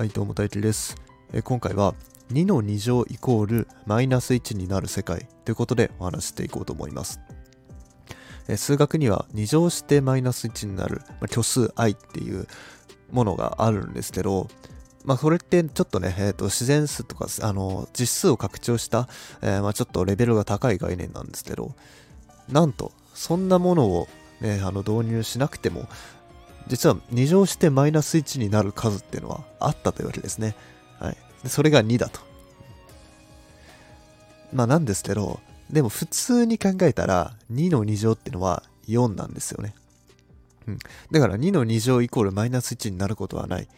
はい、どうも大輝です。え今回は2の2乗イコールマイナス1になる世界ということでお話していこうと思います。え数学には2乗してマイナス1になる、まあ、虚数 i っていうものがあるんですけど、まあ、それってちょっとね、えーと自然数とかあの実数を拡張した、えーまあ、ちょっとレベルが高い概念なんですけど、なんとそんなものを、ね、あの導入しなくても実は2乗してマイナス1になる数っていうのはあったというわけですね。はい。でそれが2だと。まあなんですけど、でも普通に考えたら2の2乗っていうのは4なんですよね。うん。だから2の2乗イコールマイナス1になることはない。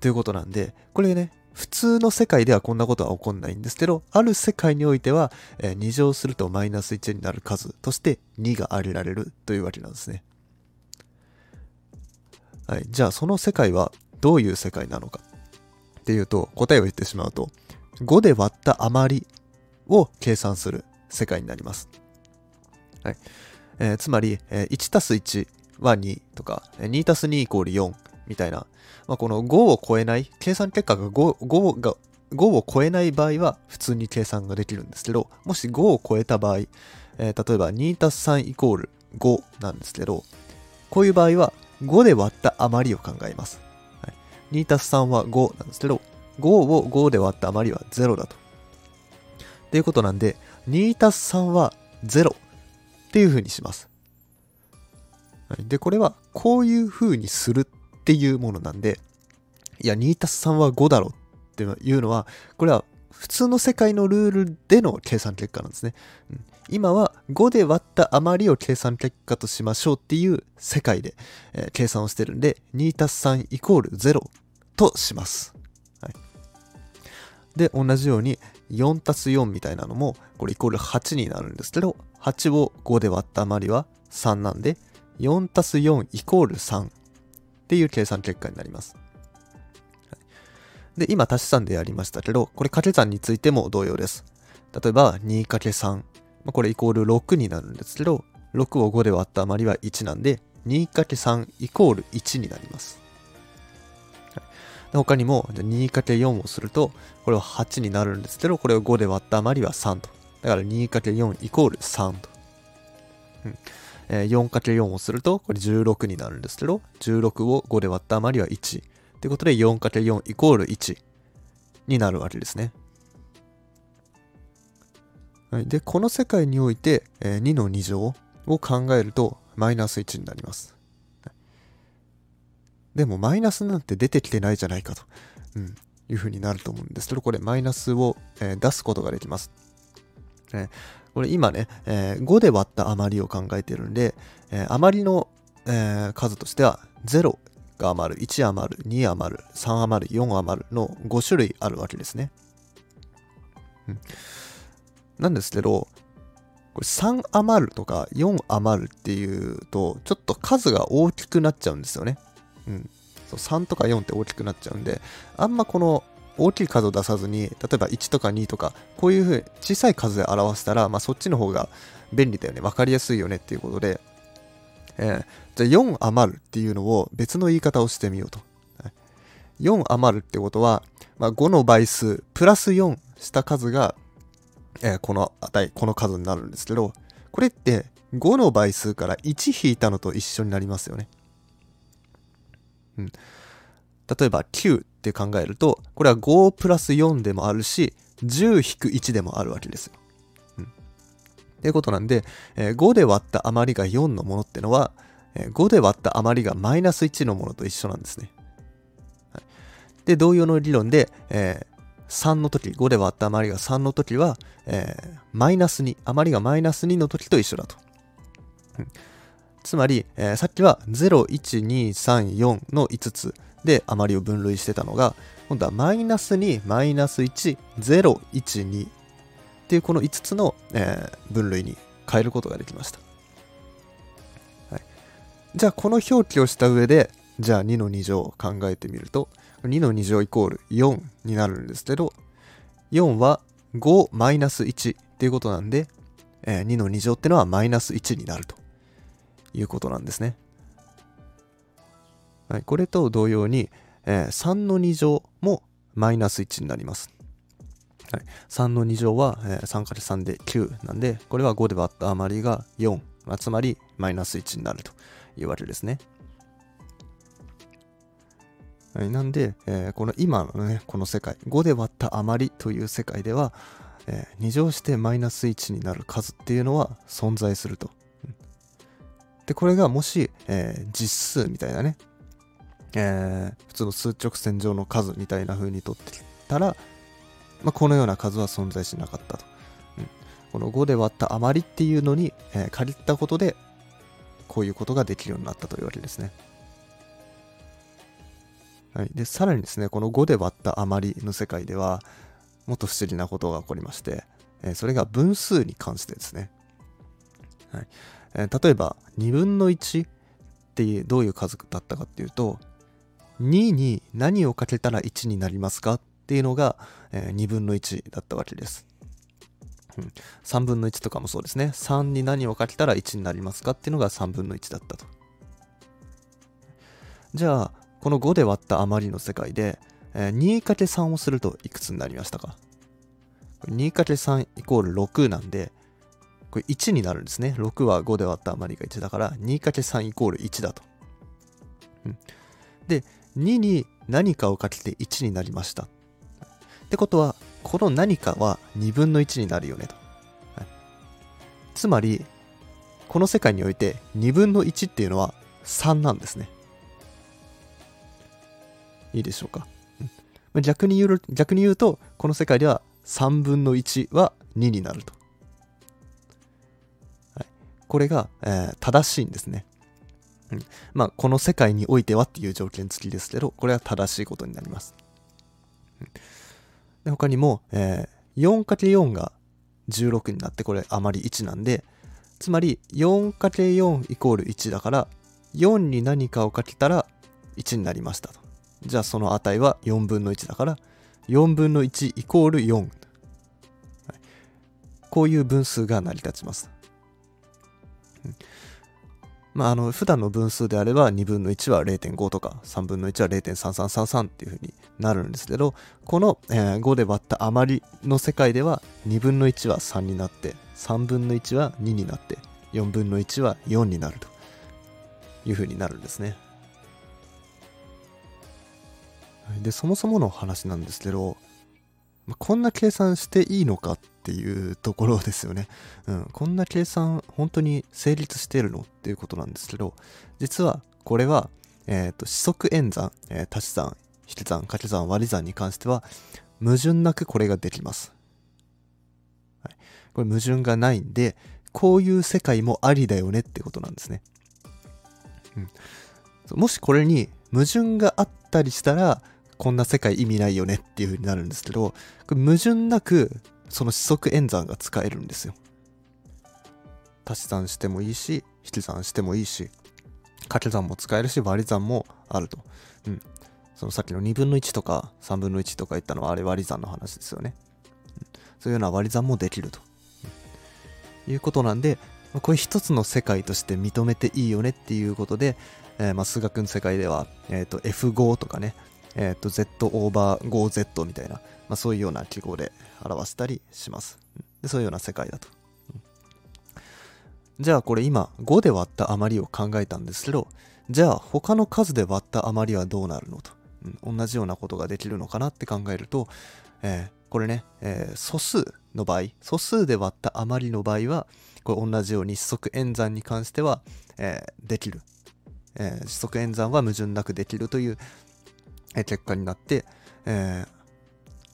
ということなんで、これね、普通の世界ではこんなことは起こんないんですけど、ある世界においては、えー2乗するとマイナス1になる数として2が挙げられるというわけなんですね。はい、じゃあその世界はどういう世界なのかっていうと答えを言ってしまうと5で割った余りを計算する世界になります。はい。えーつまり、えー1たす1は2とかえー2たす2イコール4みたいな、まあ、この5を超えない計算結果が 5, 5が5を超えない場合は普通に計算ができるんですけどもし5を超えた場合、えー例えば2たす3イコール5なんですけどこういう場合は5で割った余りを考えます。はい、2たす3は5なんですけど、5を5で割った余りは0だと。っていうことなんで、2たす3は0っていう風にします。はい、で、これはこういう風にするっていうものなんで、いや、2たす3は5だろっていうのは、これは普通の世界のルールでの計算結果なんですね。うん今は5で割った余りを計算結果としましょうっていう世界で、え計算をしてるんで、2たす3イコール0とします。はい、で、同じように4たす4みたいなのも、これイコール8になるんですけど、8を5で割った余りは3なんで、4たす4イコール3っていう計算結果になります。で、今足し算でやりましたけど、これ掛け算についても同様です。例えば 2×3、これイコール6になるんですけど、6を5で割った余りは1なんで、2×3 イコール1になります。他にも、じゃあ 2×4 をすると、これは8になるんですけど、これを5で割った余りは3と。だから 2×4 イコール3と。うんえー 4×4 をすると、これ16になるんですけど、16を5で割った余りは1。ということで 4×4 イコール1になるわけですね。はい、で、この世界において、えー2の2乗を考えるとマイナス1になります。でもマイナスなんて出てきてないじゃないかと、うん、いうふうになると思うんですけど、これマイナスを、えー出すことができます。えーこれ今ね、えー5で割った余りを考えてるんで、えー余りの、え数としては0が余る、1余る、2余る、3余る、4余るの5種類あるわけですね。うん、なんですけど、これ3余るとか4余るっていうと、ちょっと数が大きくなっちゃうんですよね。うん。そう3とか4って大きくなっちゃうんで、あんまこの大きい数を出さずに、例えば1とか2とか、こういうふうに小さい数で表したら、まあそっちの方が便利だよね。わかりやすいよねっていうことで、えーじゃあ4余るっていうのを別の言い方をしてみようと。4余るってことは、まあ、5の倍数プラス4した数が、えーこの値、この数になるんですけど、これって5の倍数から1引いたのと一緒になりますよね。うん。例えば9って考えると、これは5プラス4でもあるし、10引く1でもあるわけですよ。っていうことなんで、えー5で割った余りが4のものってのは、えー5で割った余りがマイナス1のものと一緒なんですね。はい、で、同様の理論で、えー3の時、5で割った余りが3の時は、えーマイナス2、余りがマイナス2の時と一緒だと。うんつまり、えーさっきは0、1、2、3、4の5つで余りを分類してたのが、今度はマイナス2、マイナス1、0、1、2っていうこの5つの、えー分類に変えることができました。はい、じゃあこの表記をした上で、じゃあ2の2乗を考えてみると、2の2乗イコール4になるんですけど、4は5マイナス1っていうことなんで、えー2の2乗ってのはマイナス1になるということなんですね。はい、これと同様に、えー3の2乗もマイナス1になります。はい、3の2乗は、えー、3×3 で9なんで、これは5で割った余りが4、まあ、つまりマイナス1になるというわけですね。はい、なんで、えー、この今のね、この世界、5で割った余りという世界では、えー、2乗してマイナス1になる数っていうのは存在すると。で、これがもし、えー、実数みたいなね、えー、普通の数直線上の数みたいな風にとってたら、まあ、このような数は存在しなかったと。うん、この5で割った余りっていうのに、えー、借りたことで、こういうことができるようになったというわけですね。はい、でさらにですね、この5で割った余りの世界では、もっと不思議なことが起こりまして、えー、それが分数に関してですね。はいえー、例えば、2分の1ってどういう数だったかっていうと、2に何をかけたら1になりますかっていうのが、えー、2分の1だったわけです。うん、3分の1とかもそうですね。3に何をかけたら1になりますかっていうのが3分の1だったと。じゃあ、この5で割った余りの世界で、えー、2×3 をするといくつになりましたか ?2×3 イコール6なんで、これ1になるんですね。6は5で割った余りが1だから、2×3 イコール1だと。うん、で、2に何かをかけて1になりました。てことは、この何かは2分の1になるよねと。はい、つまり、この世界において2分の1っていうのは3なんですね。いいでしょうか？うん、逆に言う逆に言うと、この世界では3分の1は2になると。はい、これが、えー、正しいんですね。うん、まあ、この世界においてはっていう条件付きですけど、これは正しいことになります。で他にも、えー、4×4 が16になって、これ余り1なんで、つまり 4×4 イコール1だから、4に何かをかけたら1になりましたと。じゃあその値は4分の1だから、4分の1イコール4。はい、こういう分数が成り立ちます。うんまあ、あの、普段の分数であれば2分の1は0.5とか3分の1は0.3333っていう風になるんですけど、この、え、5で割った余りの世界では2分の1は3になって、3分の1は2になって、4分の1は4になるという風になるんですね。で、そもそもの話なんですけど、こんな計算していいのかっていうところですよね。うん、こんな計算本当に成立しているのっていうことなんですけど、実はこれは、えっ、ー、と、四則演算、えー、足し算、引き算、掛け算、割り算に関しては、矛盾なくこれができます。はい、これ矛盾がないんで、こういう世界もありだよねってことなんですね。うん、もしこれに矛盾があったりしたら、こんな世界意味ないよねっていう風になるんですけど、これ矛盾なくその四則演算が使えるんですよ。足し算してもいいし、引き算してもいいし、掛け算も使えるし、割り算もあると。うん。そのさっきの2分の1とか3分の1とか言ったのはあれ割り算の話ですよね。そういうような割り算もできると。いうことなんで、これ一つの世界として認めていいよねっていうことで、えー、まあ数学の世界では、えー、と F5 とかね、え、ー、と、Z オーバー 5Z みたいな、まあ、そういうような記号で表したりします。でそういうような世界だと。じゃあこれ今5で割った余りを考えたんですけど、じゃあ他の数で割った余りはどうなるのと。同じようなことができるのかなって考えると、えー、これね、えー、素数の場合、素数で割った余りの場合は、これ同じように四則演算に関しては、えー、できる。えー、四則演算は矛盾なくできるという、え結果になって、えー、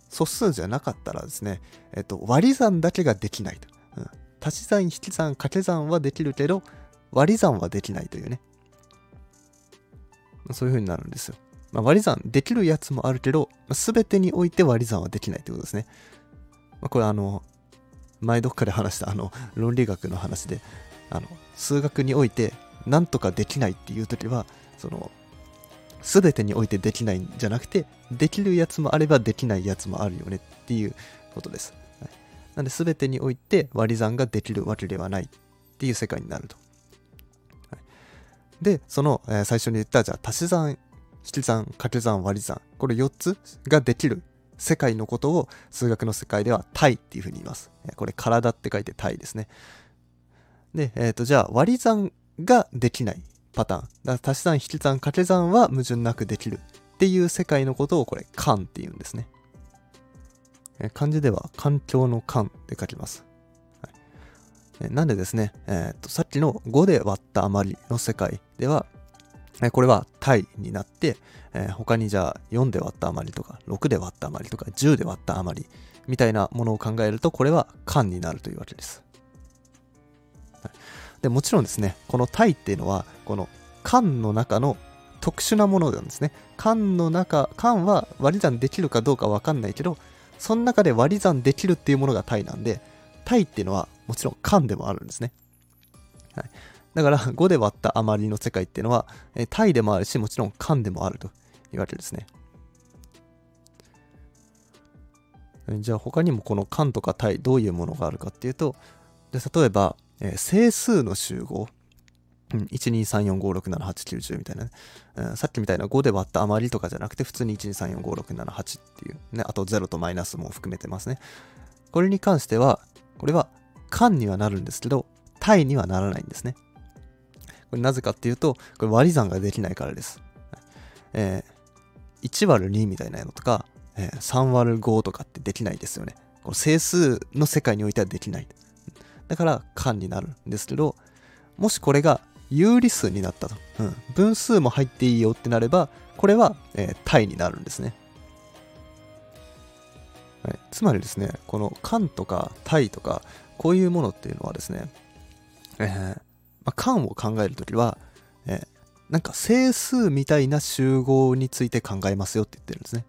素数じゃなかったらですね、えっ、と、割り算だけができないと。うん、足し算、引き算、掛け算はできるけど、割り算はできないというね。そういう風になるんですよ。まあ、割り算できるやつもあるけど、す、べ、てにおいて割り算はできないということですね。まあ、これあの、前どっかで話したあの論理学の話で、あの数学においてなんとかできないっていう時は、その全てにおいてできないんじゃなくて、できるやつもあればできないやつもあるよねっていうことです。はい、なんで全てにおいて割り算ができるわけではないっていう世界になると。で、その、えー、最初に言ったじゃあ足し算、引き算、掛け算、割り算、これ4つができる世界のことを数学の世界では体っていうふうに言います。これ体って書いて体ですね。で、えっ、ー、と、じゃあ割り算ができないパターン。だ足し算、引き算、掛け算は矛盾なくできるっていう世界のことをこれ、環って言うんですね。漢字では環境の環って書きます。はい、なんでですね、えー、とさっきの5で割った余りの世界では、えこれは体になって、えー、他にじゃあ4で割った余りとか6で割った余りとか10で割った余りみたいなものを考えるとこれは間になるというわけです。はい、でもちろんですねこの体っていうのはこの間の中の特殊なものなんですね。間の中、間は割り算できるかどうかわかんないけど、その中で割り算できるっていうものが体なんで、体っていうのはもちろん間でもあるんですね。はい。だから5で割った余りの世界っていうのは、え体でもあるし、もちろん間でもあるというわけですね。じゃあ他にもこの間とか体どういうものがあるかっていうと、で例えば、えー、整数の集合。うん、12345678910みたいなね、うん、さっきみたいな5で割った余りとかじゃなくて普通に12345678っていうね、あと0とマイナスも含めてますね。これに関しては、これは間にはなるんですけど、対にはならないんですね。これなぜかっていうと、これ割り算ができないからです。えー、1割る2みたいなのとか、えー、3割る5とかってできないですよね。この整数の世界においてはできない。だから間になるんですけど、もしこれが有理数になったと。うん、分数も入っていいよってなれば、これは、えー、対になるんですね。はい、つまりですね、この間とか対とか、こういうものっていうのはですね、えー、まあ、間を考えるときは、えー、なんか整数みたいな集合について考えますよって言ってるんですね。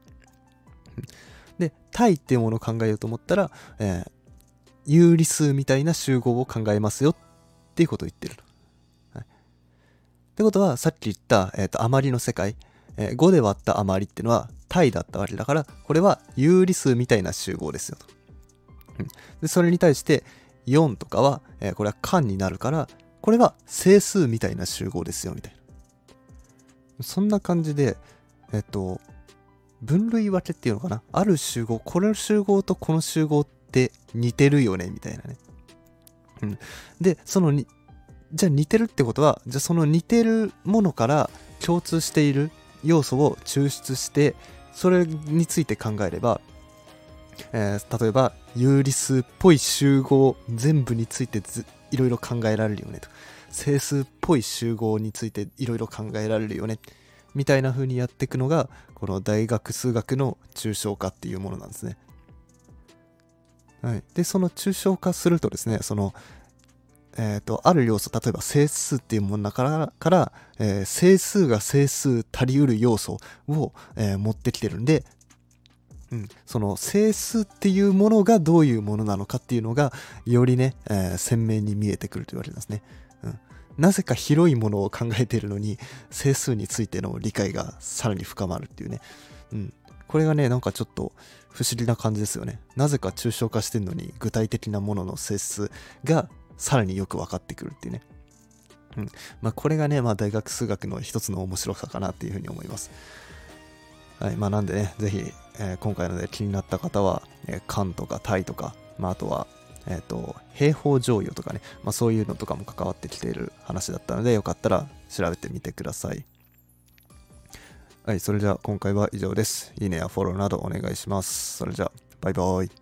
で、対っていうものを考えようと思ったら、えー、有理数みたいな集合を考えますよっていうことを言ってる。はい、ってことは、さっき言った、えーと、余りの世界、えー、5で割った余りっていうのは対だったわけだから、これは有理数みたいな集合ですよと。でそれに対して4とかは、えー、これは間になるから、これは整数みたいな集合ですよ、みたいな。そんな感じで、えっと、分類分けっていうのかな？ある集合、これの集合とこの集合って似てるよね、みたいなね。うん。で、そのに、じゃあ似てるってことは、じゃあその似てるものから共通している要素を抽出して、それについて考えれば、えー、例えば有理数っぽい集合全部についていろいろ考えられるよねと。整数っぽい集合についていろいろ考えられるよね。みたいな風にやっていくのが、この大学数学の抽象化っていうものなんですね。はい。で、その抽象化するとですね、その、えっ、ー、と、ある要素、例えば整数っていうものから、から、えー、整数が整数足りうる要素を、えー、持ってきてるんで、うん、その整数っていうものがどういうものなのかっていうのがよりね、えー、鮮明に見えてくると言われますね、うん。なぜか広いものを考えているのに整数についての理解がさらに深まるっていうね、うん、これがねなんかちょっと不思議な感じですよね。なぜか抽象化してるのに具体的なものの整数がさらによく分かってくるっていうね。うん。まあ、これがね、まあ、大学数学の一つの面白さかなっていうふうに思います。はい。まあ、なんでね、ぜひ、えー、今回ので気になった方は、えー、漢とかタイとか、まあ、あとは、えっ、ー、と、平方乗与とかね、まあ、そういうのとかも関わってきている話だったので、よかったら調べてみてください。はい、それじゃあ今回は以上です。いいねやフォローなどお願いします。それじゃあ、バイバイ。